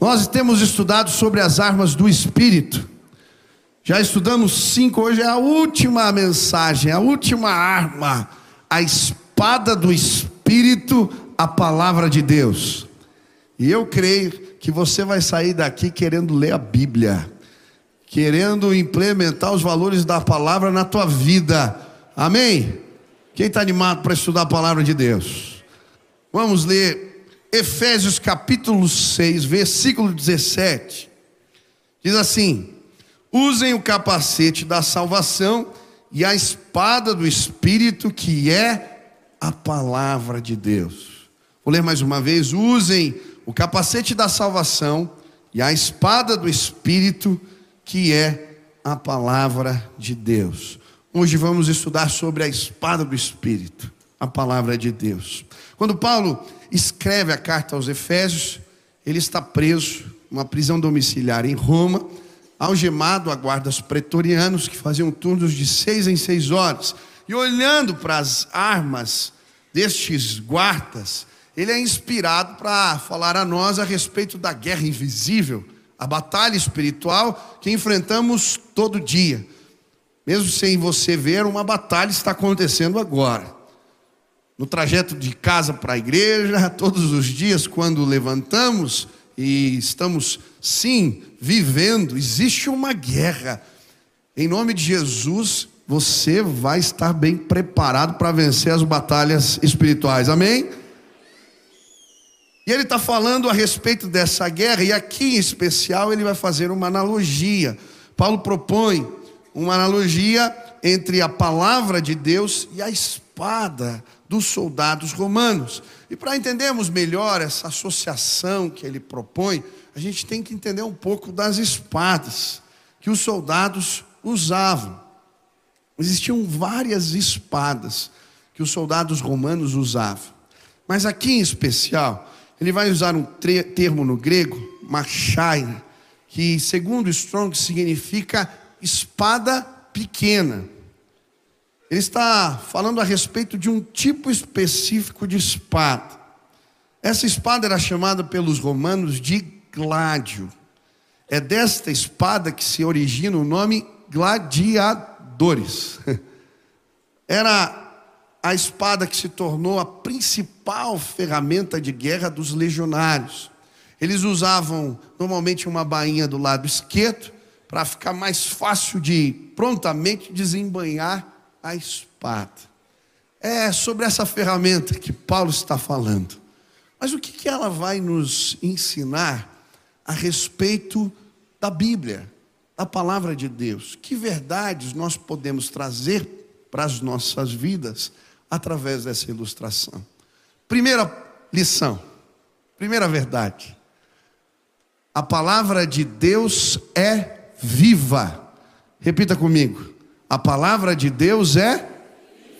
Nós temos estudado sobre as armas do Espírito. Já estudamos cinco, hoje é a última mensagem, a última arma, a espada do Espírito, a palavra de Deus. E eu creio que você vai sair daqui querendo ler a Bíblia, querendo implementar os valores da palavra na tua vida. Amém? Quem está animado para estudar a palavra de Deus? Vamos ler Efésios capítulo 6, versículo 17. Diz assim: Usem o capacete da salvação e a espada do Espírito, que é a palavra de Deus. Vou ler mais uma vez: usem o capacete da salvação e a espada do Espírito, que é a palavra de Deus. Hoje vamos estudar sobre a espada do Espírito, a palavra de Deus. Quando Paulo escreve a carta aos Efésios, ele está preso, uma prisão domiciliar em Roma, algemado a guardas pretorianos que faziam turnos de seis em seis horas. E olhando para as armas destes guardas, ele é inspirado para falar a nós a respeito da guerra invisível, a batalha espiritual que enfrentamos todo dia. Mesmo sem você ver, uma batalha está acontecendo agora no trajeto de casa para a igreja, todos os dias, quando levantamos e estamos, sim, vivendo, existe uma guerra. Em nome de Jesus, você vai estar bem preparado para vencer as batalhas espirituais, amém? E ele está falando a respeito dessa guerra, e aqui em especial ele vai fazer uma analogia. Paulo propõe uma analogia entre a palavra de Deus e a espada dos soldados romanos. E para entendermos melhor essa associação que ele propõe, a gente tem que entender um pouco das espadas que os soldados usavam. Existiam várias espadas que os soldados romanos usavam. Mas aqui em especial, ele vai usar um termo no grego, machaira, que segundo Strong significa espada pequena. Ele está falando a respeito de um tipo específico de espada. Essa espada era chamada pelos romanos de gládio. É desta espada que se origina o nome gladiadores. Era a espada que se tornou a principal ferramenta de guerra dos legionários. Eles usavam normalmente uma bainha do lado esquerdo para ficar mais fácil de prontamente desembanhar a espada. É sobre essa ferramenta que Paulo está falando. Mas o que, ela vai nos ensinar a respeito da Bíblia, da palavra de Deus? Que verdades nós podemos trazer para as nossas vidas através dessa ilustração? Primeira lição, primeira verdade. A palavra de Deus é viva. Repita comigo. A palavra de Deus é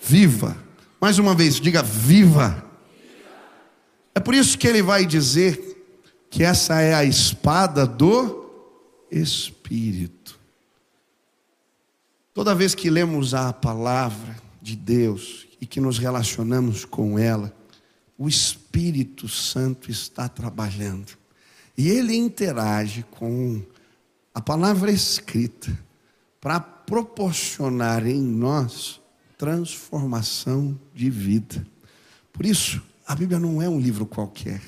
viva. Mais uma vez, diga viva. É por isso que ele vai dizer que essa é a espada do Espírito. Toda vez que lemos a palavra de Deus e que nos relacionamos com ela, o Espírito Santo está trabalhando. E ele interage com a palavra escrita para proporcionar em nós transformação de vida. Por isso, a Bíblia não é um livro qualquer,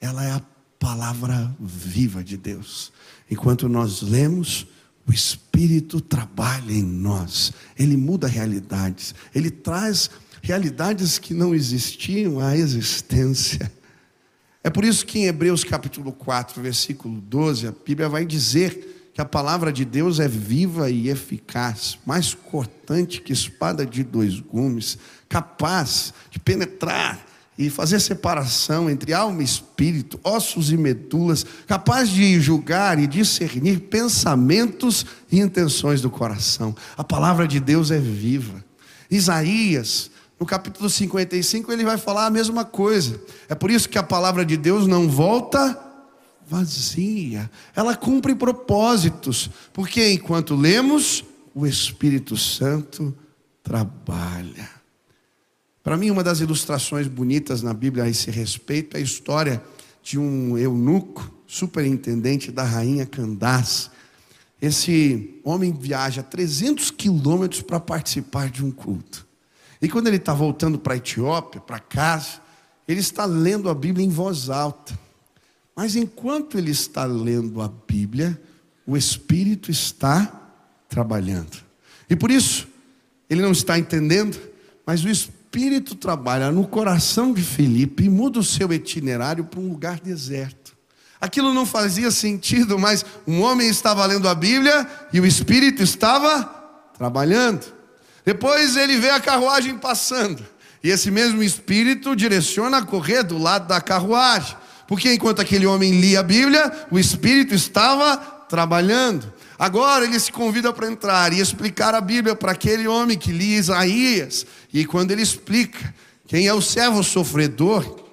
ela é a palavra viva de Deus. Enquanto nós lemos, o Espírito trabalha em nós, ele muda realidades, ele traz realidades que não existiam à existência. É por isso que em Hebreus capítulo 4, versículo 12, a Bíblia vai dizer que a palavra de Deus é viva e eficaz, mais cortante que espada de dois gumes, capaz de penetrar e fazer separação entre alma e espírito, ossos e medulas, capaz de julgar e discernir pensamentos e intenções do coração. A palavra de Deus é viva. Isaías, no capítulo 55, ele vai falar a mesma coisa. É por isso que a palavra de Deus não volta vazia. Ela cumpre propósitos, porque enquanto lemos, o Espírito Santo trabalha. Para mim, uma das ilustrações bonitas na Bíblia a esse respeito é a história de um eunuco superintendente da rainha Candace. Esse homem viaja 300 quilômetros para participar de um culto. E quando ele está voltando para a Etiópia, para casa, ele está lendo a Bíblia em voz alta. Mas enquanto ele está lendo a Bíblia, o Espírito está trabalhando. E por isso, ele não está entendendo, mas o Espírito trabalha no coração de Felipe e muda o seu itinerário para um lugar deserto. Aquilo não fazia sentido, mas um homem estava lendo a Bíblia e o Espírito estava trabalhando. Depois ele vê a carruagem passando. E esse mesmo Espírito direciona a correr do lado da carruagem. Porque enquanto aquele homem lia a Bíblia, o Espírito estava trabalhando. Agora ele se convida para entrar e explicar a Bíblia para aquele homem que lia Isaías. E quando ele explica quem é o servo sofredor,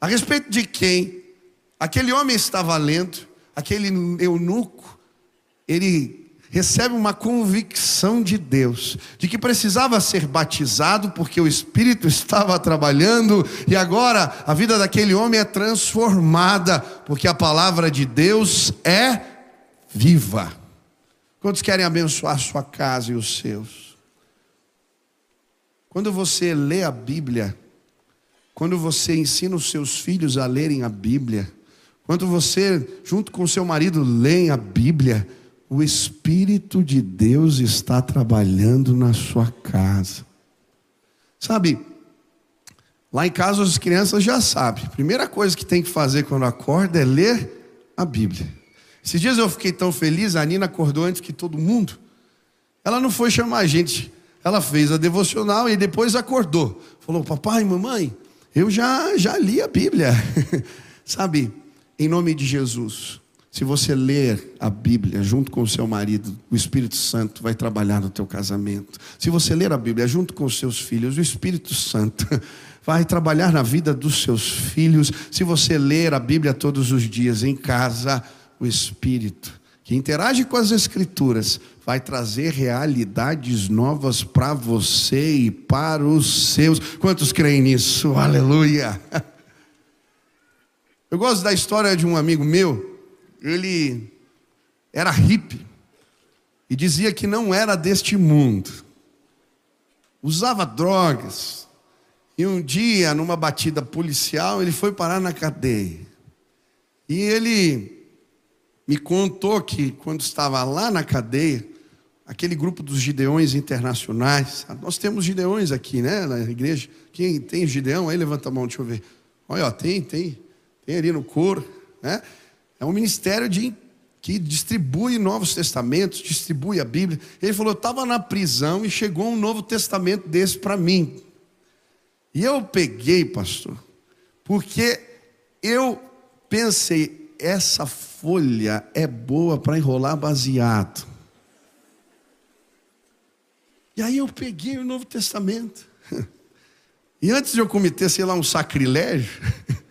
a respeito de quem Aquele homem estava lendo, aquele eunuco, ele recebe uma convicção de Deus, de que precisava ser batizado, porque o Espírito estava trabalhando, e agora a vida daquele homem é transformada, porque a palavra de Deus é viva. Quantos querem abençoar sua casa e os seus? Quando você lê a Bíblia, quando você ensina os seus filhos a lerem a Bíblia, quando você, junto com seu marido, lê a Bíblia, o Espírito de Deus está trabalhando na sua casa. Sabe, lá em casa as crianças já sabem. Primeira coisa que tem que fazer quando acorda é ler a Bíblia. Esses dias eu fiquei tão feliz, a Nina acordou antes que todo mundo. Ela não foi chamar a gente, ela fez a devocional e depois acordou. Falou: Papai, mamãe, eu já, já li a Bíblia. Sabe, em nome de Jesus, se você ler a Bíblia junto com o seu marido, o Espírito Santo vai trabalhar no teu casamento. Se você ler a Bíblia junto com os seus filhos, o Espírito Santo vai trabalhar na vida dos seus filhos. Se você ler a Bíblia todos os dias em casa, o Espírito que interage com as Escrituras vai trazer realidades novas para você e para os seus. Quantos creem nisso? Aleluia! Eu gosto da história de um amigo meu, ele era hippie e dizia que não era deste mundo. Usava drogas. E um dia, numa batida policial, ele foi parar na cadeia. E ele me contou que quando estava lá na cadeia, aquele grupo dos Gideões Internacionais, nós temos Gideões aqui, né, na igreja. Quem tem Gideão aí, levanta a mão, deixa eu ver. Olha, ó, tem, tem tem ali no coro, né? É um ministério de, que distribui Novos Testamentos, distribui a Bíblia. Ele falou: eu estava na prisão e chegou um Novo Testamento desse para mim. E eu peguei, pastor, porque eu pensei: essa folha é boa para enrolar baseado. E aí eu peguei o Novo Testamento. E antes de eu cometer, sei lá, um sacrilégio,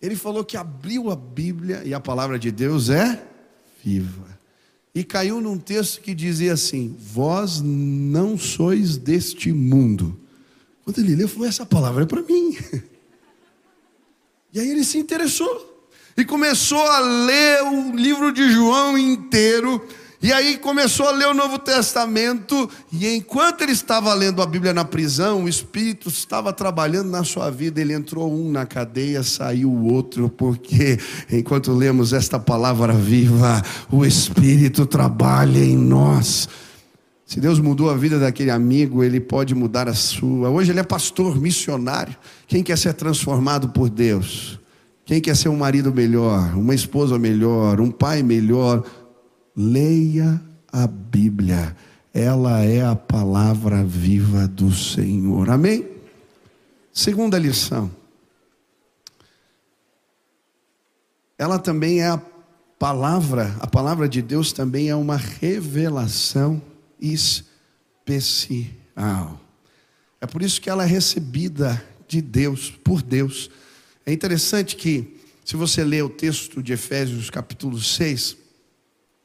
Ele falou que abriu a Bíblia e a palavra de Deus é viva. E caiu num texto que dizia assim: Vós não sois deste mundo. Quando ele leu, falou: Essa palavra é para mim. E aí ele se interessou e começou a ler o livro de João inteiro e aí começou a ler o Novo Testamento, e enquanto ele estava lendo a Bíblia na prisão, o Espírito estava trabalhando na sua vida. Ele entrou um na cadeia, saiu o outro, porque enquanto lemos esta palavra viva, o Espírito trabalha em nós. Se Deus mudou a vida daquele amigo, Ele pode mudar a sua. Hoje ele é pastor, missionário. Quem quer ser transformado por Deus? Quem quer ser um marido melhor, uma esposa melhor, um pai melhor? Leia a Bíblia, ela é a palavra viva do Senhor. Amém? Segunda lição. Ela também é a palavra, a palavra de Deus também é uma revelação especial. É por isso que ela é recebida de Deus, por Deus. É interessante que, se você ler o texto de Efésios, capítulo 6,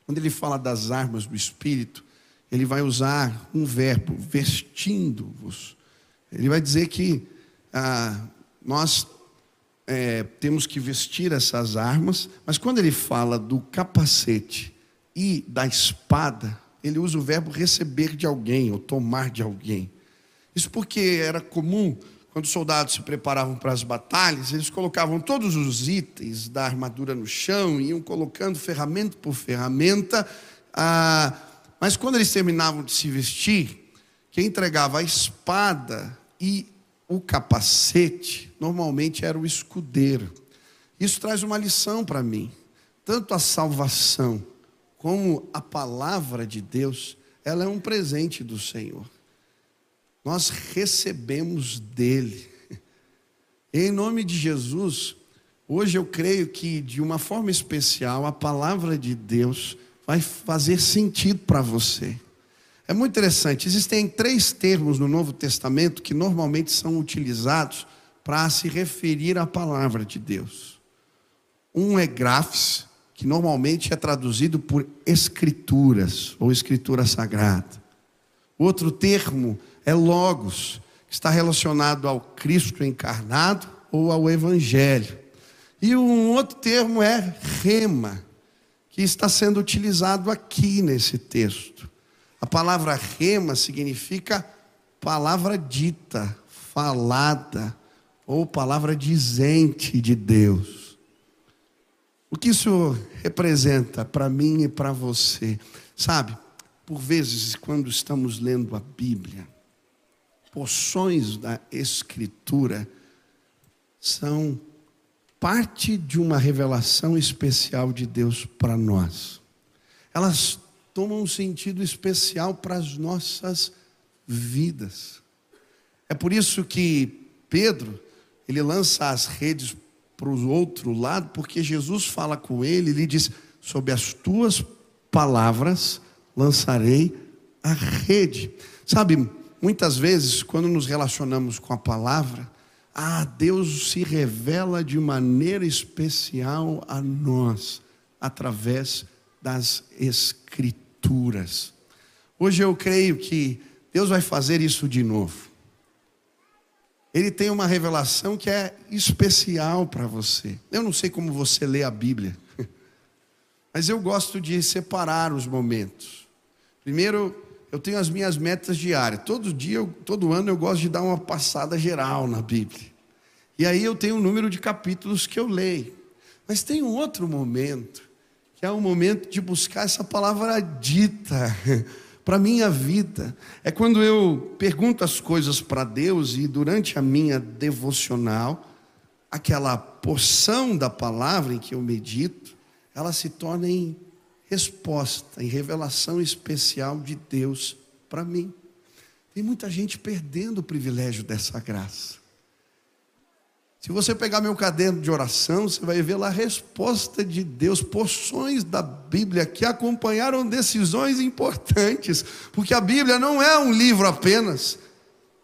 quando ele fala das armas do Espírito, ele vai usar um verbo, vestindo-vos. Ele vai dizer que ah, nós é, temos que vestir essas armas, mas quando ele fala do capacete e da espada, ele usa o verbo receber de alguém ou tomar de alguém. Isso porque era comum, quando os soldados se preparavam para as batalhas, eles colocavam todos os itens da armadura no chão, iam colocando ferramenta por ferramenta, ah, mas quando eles terminavam de se vestir, quem entregava a espada e o capacete, normalmente era o escudeiro. Isso traz uma lição para mim. Tanto a salvação como a palavra de Deus, ela é um presente do Senhor. Nós recebemos dele. Em nome de Jesus, hoje eu creio que de uma forma especial a palavra de Deus vai fazer sentido para você. É muito interessante. Existem três termos no Novo Testamento que normalmente são utilizados para se referir à palavra de Deus. Um é grafes, que normalmente é traduzido por escrituras ou escritura sagrada. Outro termo é logos, que está relacionado ao Cristo encarnado ou ao evangelho. E um outro termo é rema, que está sendo utilizado aqui nesse texto. A palavra rema significa palavra dita, falada, ou palavra dizente de Deus. O que isso representa para mim e para você? Sabe, por vezes, quando estamos lendo a Bíblia, porções da Escritura são parte de uma revelação especial de Deus para nós. Elas tomam um sentido especial para as nossas vidas. É por isso que Pedro, ele lança as redes para o outro lado, porque Jesus fala com ele, ele diz: Sob as tuas palavras lançarei a rede. Sabe, muitas vezes, quando nos relacionamos com a palavra, ah, Deus se revela de maneira especial a nós, através das Escrituras. Hoje eu creio que Deus vai fazer isso de novo. Ele tem uma revelação que é especial para você. Eu não sei como você lê a Bíblia, mas eu gosto de separar os momentos. Primeiro, eu tenho as minhas metas diárias. Todo dia, todo ano eu gosto de dar uma passada geral na Bíblia. E aí eu tenho um número de capítulos que eu leio. Mas tem um outro momento que é o momento de buscar essa palavra dita para a minha vida. É quando eu pergunto as coisas para Deus e durante a minha devocional, aquela porção da palavra em que eu medito, ela se torna em resposta, em revelação especial de Deus para mim. Tem muita gente perdendo o privilégio dessa graça. Se você pegar meu caderno de oração, você vai ver lá a resposta de Deus, porções da Bíblia que acompanharam decisões importantes, porque a Bíblia não é um livro apenas,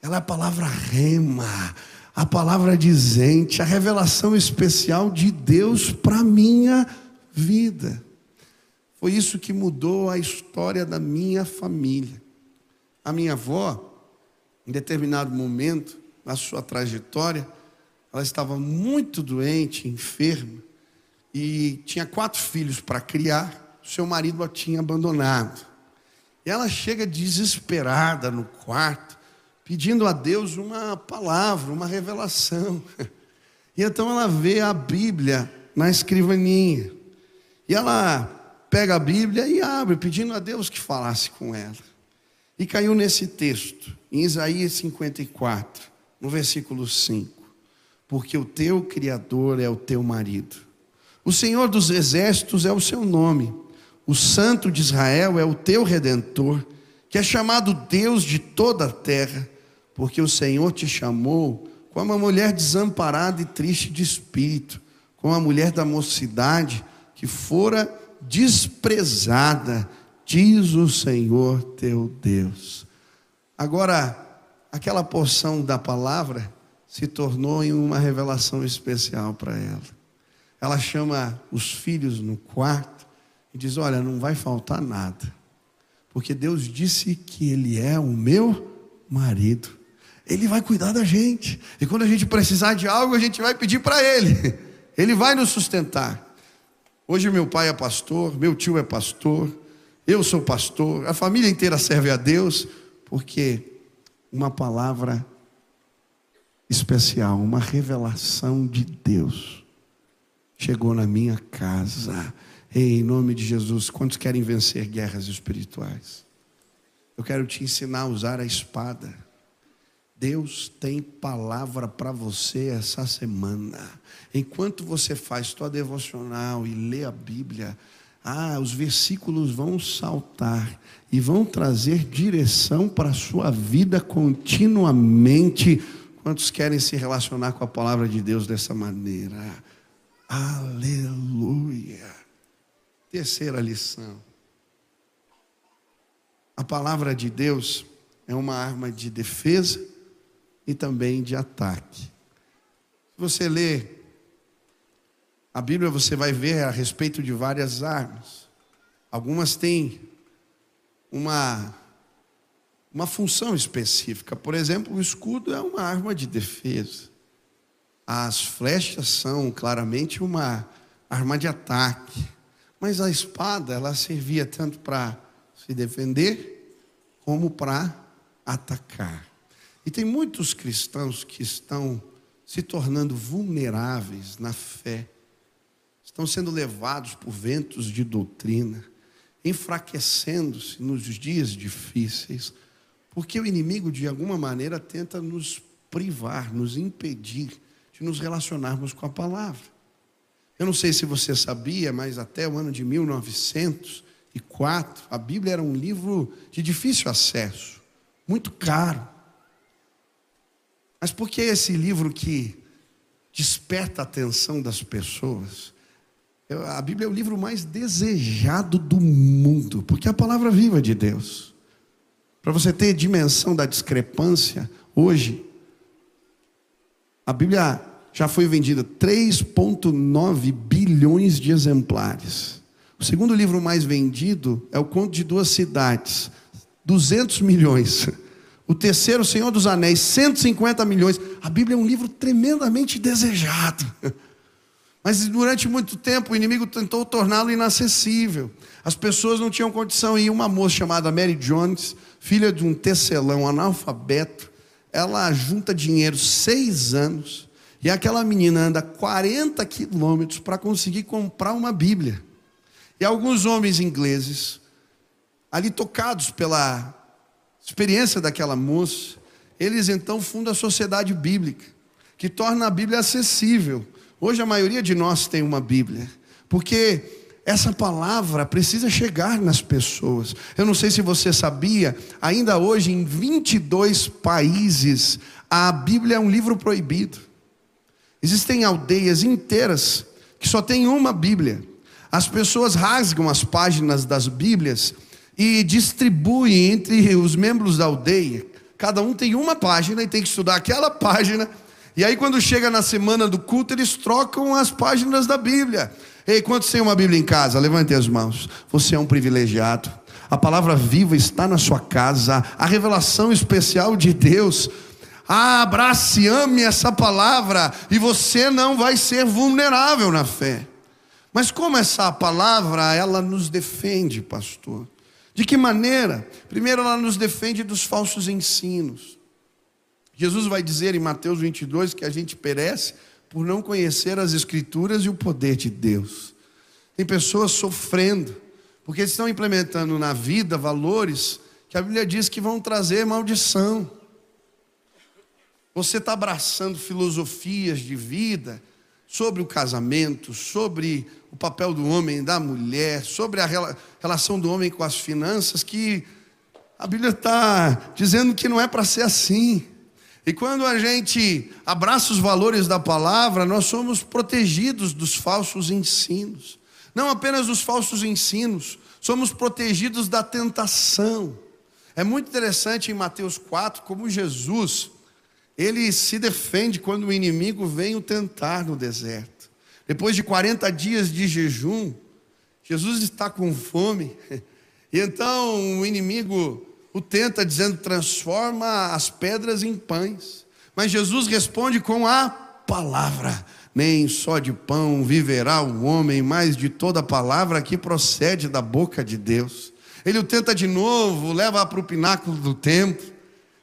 ela é a palavra rema, a palavra dizente, a revelação especial de Deus para minha vida. Foi isso que mudou a história da minha família. A minha avó, em determinado momento na sua trajetória, ela estava muito doente, enferma, e tinha quatro filhos para criar. Seu marido a tinha abandonado. E ela chega desesperada no quarto, pedindo a Deus uma palavra, uma revelação. E então ela vê a Bíblia na escrivaninha. E ela pega a Bíblia e abre, pedindo a Deus que falasse com ela. E caiu nesse texto, em Isaías 54, no versículo 5 porque o teu Criador é o teu marido. O Senhor dos exércitos é o seu nome. O Santo de Israel é o teu redentor, que é chamado Deus de toda a terra, porque o Senhor te chamou como uma mulher desamparada e triste de espírito, como a mulher da mocidade que fora desprezada, diz o Senhor teu Deus. Agora, aquela porção da palavra se tornou em uma revelação especial para ela. Ela chama os filhos no quarto e diz: Olha, não vai faltar nada, porque Deus disse que Ele é o meu marido. Ele vai cuidar da gente. E quando a gente precisar de algo, a gente vai pedir para Ele. Ele vai nos sustentar. Hoje meu pai é pastor, meu tio é pastor, eu sou pastor, a família inteira serve a Deus, porque uma palavra especial, uma revelação de Deus chegou na minha casa. Ei, em nome de Jesus, quantos querem vencer guerras espirituais? Eu quero te ensinar a usar a espada. Deus tem palavra para você essa semana. Enquanto você faz tua devocional e lê a Bíblia, ah, os versículos vão saltar e vão trazer direção para a sua vida continuamente. Quantos querem se relacionar com a palavra de Deus dessa maneira? Aleluia. Terceira lição. A palavra de Deus é uma arma de defesa e também de ataque. Se você lê a Bíblia, você vai ver a respeito de várias armas. Algumas têm uma, uma função específica. Por exemplo, o escudo é uma arma de defesa. As flechas são claramente uma arma de ataque. Mas a espada, ela servia tanto para se defender como para atacar. E tem muitos cristãos que estão se tornando vulneráveis na fé, estão sendo levados por ventos de doutrina, enfraquecendo-se nos dias difíceis, porque o inimigo, de alguma maneira, tenta nos privar, nos impedir de nos relacionarmos com a palavra. Eu não sei se você sabia, mas até o ano de 1904, a Bíblia era um livro de difícil acesso, muito caro. Mas por que esse livro que desperta a atenção das pessoas? A Bíblia é o livro mais desejado do mundo, porque é a palavra viva de Deus. Para você ter dimensão da discrepância, hoje, a Bíblia já foi vendida 3,9 bilhões de exemplares. O segundo livro mais vendido é o Conto de Duas Cidades, 200 milhões. O terceiro, Senhor dos Anéis, 150 milhões. A Bíblia é um livro tremendamente desejado. Mas durante muito tempo o inimigo tentou torná-lo inacessível. As pessoas não tinham condição. E uma moça chamada Mary Jones, filha de um tecelão analfabeto, ela junta dinheiro seis anos. E aquela menina anda 40 quilômetros para conseguir comprar uma Bíblia. E alguns homens ingleses, ali tocados pela experiência daquela moça, eles então fundam a sociedade bíblica, que torna a Bíblia acessível. Hoje a maioria de nós tem uma Bíblia, porque essa palavra precisa chegar nas pessoas. Eu não sei se você sabia, ainda hoje em 22 países, a Bíblia é um livro proibido. Existem aldeias inteiras que só tem uma Bíblia. As pessoas rasgam as páginas das Bíblias e distribui entre os membros da aldeia. Cada um tem uma página e tem que estudar aquela página. E aí, quando chega na semana do culto, eles trocam as páginas da Bíblia. Ei, quantos têm uma Bíblia em casa? Levante as mãos. Você é um privilegiado. A palavra viva está na sua casa. A revelação especial de Deus. Ah, abrace, ame essa palavra. E você não vai ser vulnerável na fé. Mas como essa palavra, ela nos defende, pastor? De que maneira? Primeiro, ela nos defende dos falsos ensinos. Jesus vai dizer em Mateus 22 que a gente perece por não conhecer as Escrituras e o poder de Deus. Tem pessoas sofrendo, porque estão implementando na vida valores que a Bíblia diz que vão trazer maldição. Você está abraçando filosofias de vida sobre o casamento, sobre o papel do homem da mulher, sobre a relação do homem com as finanças, que a Bíblia está dizendo que não é para ser assim. E quando a gente abraça os valores da palavra, nós somos protegidos dos falsos ensinos. Não apenas dos falsos ensinos, somos protegidos da tentação. É muito interessante em Mateus 4 como Jesus ele se defende quando o inimigo vem o tentar no deserto. Depois de 40 dias de jejum, Jesus está com fome. E então o inimigo o tenta dizendo: transforma as pedras em pães. Mas Jesus responde com a palavra. Nem só de pão viverá o homem, mas de toda palavra que procede da boca de Deus. Ele o tenta de novo, leva para o pináculo do templo.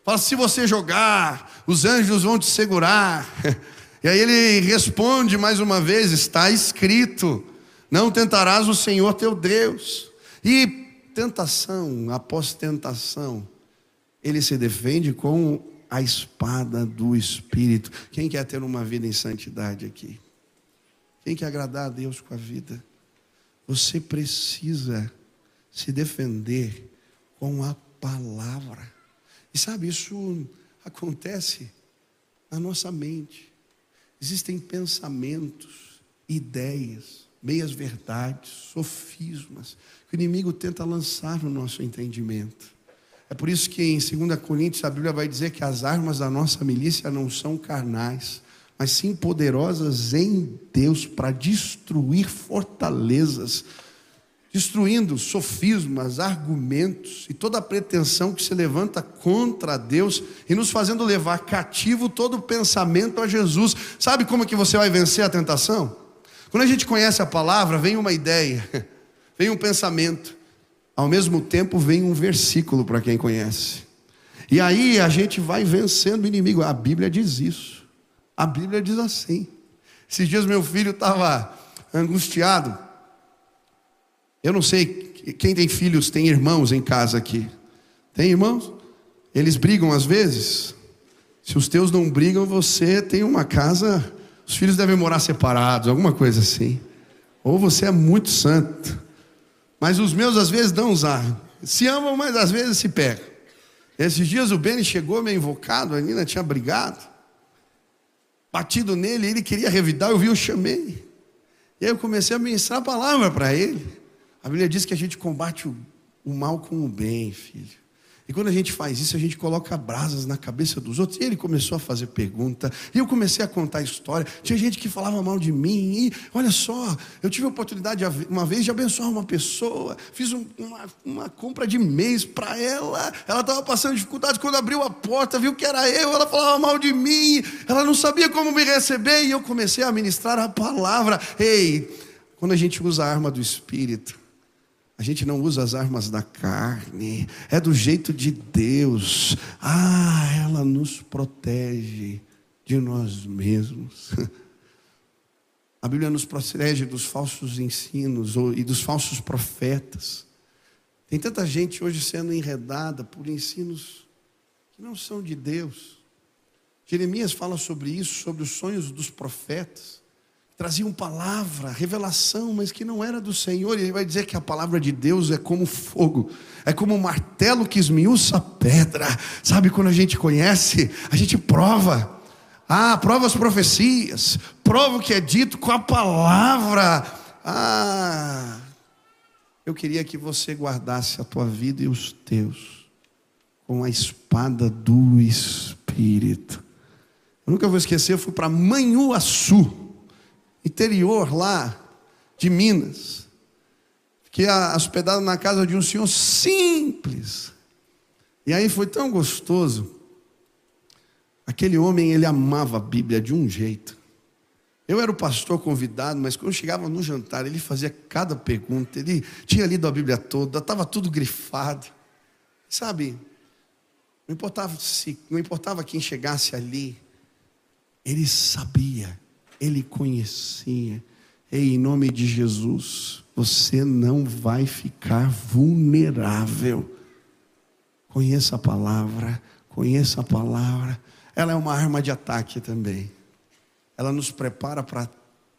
Fala: se você jogar, os anjos vão te segurar. E aí ele responde mais uma vez: está escrito, não tentarás o Senhor teu Deus. E tentação após tentação, ele se defende com a espada do Espírito. Quem quer ter uma vida em santidade aqui? Quem quer agradar a Deus com a vida? Você precisa se defender com a palavra. E sabe, isso acontece na nossa mente. Existem pensamentos, ideias, meias verdades, sofismas, que o inimigo tenta lançar no nosso entendimento. É por isso que em 2 Coríntios a Bíblia vai dizer que as armas da nossa milícia não são carnais, mas sim poderosas em Deus para destruir fortalezas destruindo sofismas, argumentos e toda a pretensão que se levanta contra Deus e nos fazendo levar cativo todo pensamento a Jesus. Sabe como que você vai vencer a tentação? Quando a gente conhece a palavra, vem uma ideia, vem um pensamento, ao mesmo tempo vem um versículo para quem conhece. E aí a gente vai vencendo o inimigo. A Bíblia diz isso. A Bíblia diz assim. Esses dias meu filho estava angustiado eu não sei, quem tem filhos tem irmãos em casa aqui. Tem irmãos? Eles brigam às vezes? Se os teus não brigam, você tem uma casa, os filhos devem morar separados, alguma coisa assim. Ou você é muito santo. Mas os meus às vezes dão usar. Se amam, mas às vezes se pegam. Esses dias o Benny chegou meio invocado, a Nina tinha brigado. Batido nele, ele queria revidar, eu vi, eu chamei. E aí eu comecei a ministrar a palavra para ele. A Bíblia diz que a gente combate o, o mal com o bem, filho. E quando a gente faz isso, a gente coloca brasas na cabeça dos outros. E ele começou a fazer pergunta, e eu comecei a contar a história. Tinha gente que falava mal de mim, e olha só, eu tive a oportunidade uma vez de abençoar uma pessoa, fiz um, uma, uma, compra de mês para ela. Ela estava passando dificuldade, quando abriu a porta, viu que era eu, ela falava mal de mim, ela não sabia como me receber, e eu comecei a ministrar a palavra. Ei, quando a gente usa a arma do Espírito, a gente não usa as armas da carne, é do jeito de Deus. Ah, ela nos protege de nós mesmos. A Bíblia nos protege dos falsos ensinos e dos falsos profetas. Tem tanta gente hoje sendo enredada por ensinos que não são de Deus. Jeremias fala sobre isso, sobre os sonhos dos profetas traziam palavra, revelação, mas que não era do Senhor. E ele vai dizer que a palavra de Deus é como fogo, é como um martelo que esmiuça a pedra. Sabe quando a gente conhece, a gente prova. Ah, prova as profecias, prova o que é dito com a palavra. Ah, eu queria que você guardasse a tua vida e os teus com a espada do Espírito. Eu nunca vou esquecer, eu fui para Manhuaçu interior lá de Minas. Fiquei hospedado na casa de um senhor simples. E aí foi tão gostoso. Aquele homem, ele amava a Bíblia de um jeito. Eu era o pastor convidado, mas quando chegava no jantar, ele fazia cada pergunta. Ele tinha lido a Bíblia toda, estava tudo grifado. Sabe, não importava, se, não importava quem chegasse ali, ele sabia ele conhecia. E em nome de Jesus, você não vai ficar vulnerável. Conheça a palavra, conheça a palavra. Ela é uma arma de ataque também. Ela nos prepara para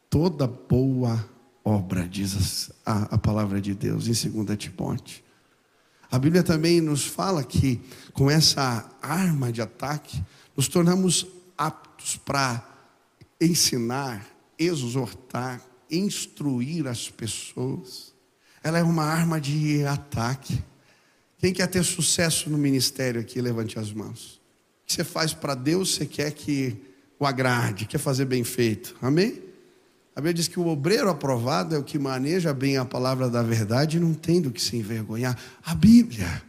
toda boa obra, diz a, a palavra de Deus em 2 Timóteo. A Bíblia também nos fala que com essa arma de ataque, nos tornamos aptos para ensinar, exortar, instruir as pessoas. Ela é uma arma de ataque. Quem quer ter sucesso no ministério aqui, levante as mãos. O que você faz para Deus, você quer que o agrade, quer fazer bem feito. Amém? A Bíblia diz que o obreiro aprovado é o que maneja bem a palavra da verdade e não tem do que se envergonhar. A Bíblia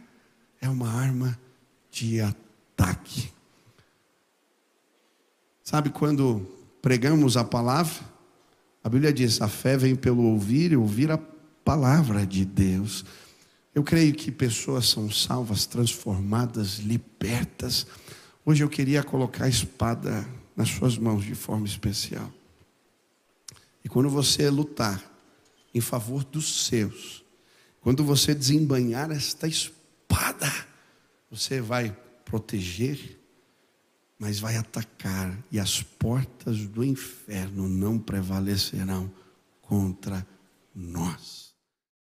é uma arma de ataque. Sabe quando pregamos a palavra? A Bíblia diz: a fé vem pelo ouvir e ouvir a palavra de Deus. Eu creio que pessoas são salvas, transformadas, libertas. Hoje eu queria colocar a espada nas suas mãos de forma especial. E quando você lutar em favor dos seus, quando você desembanhar esta espada, você vai proteger, mas vai atacar, e as portas do inferno não prevalecerão contra nós.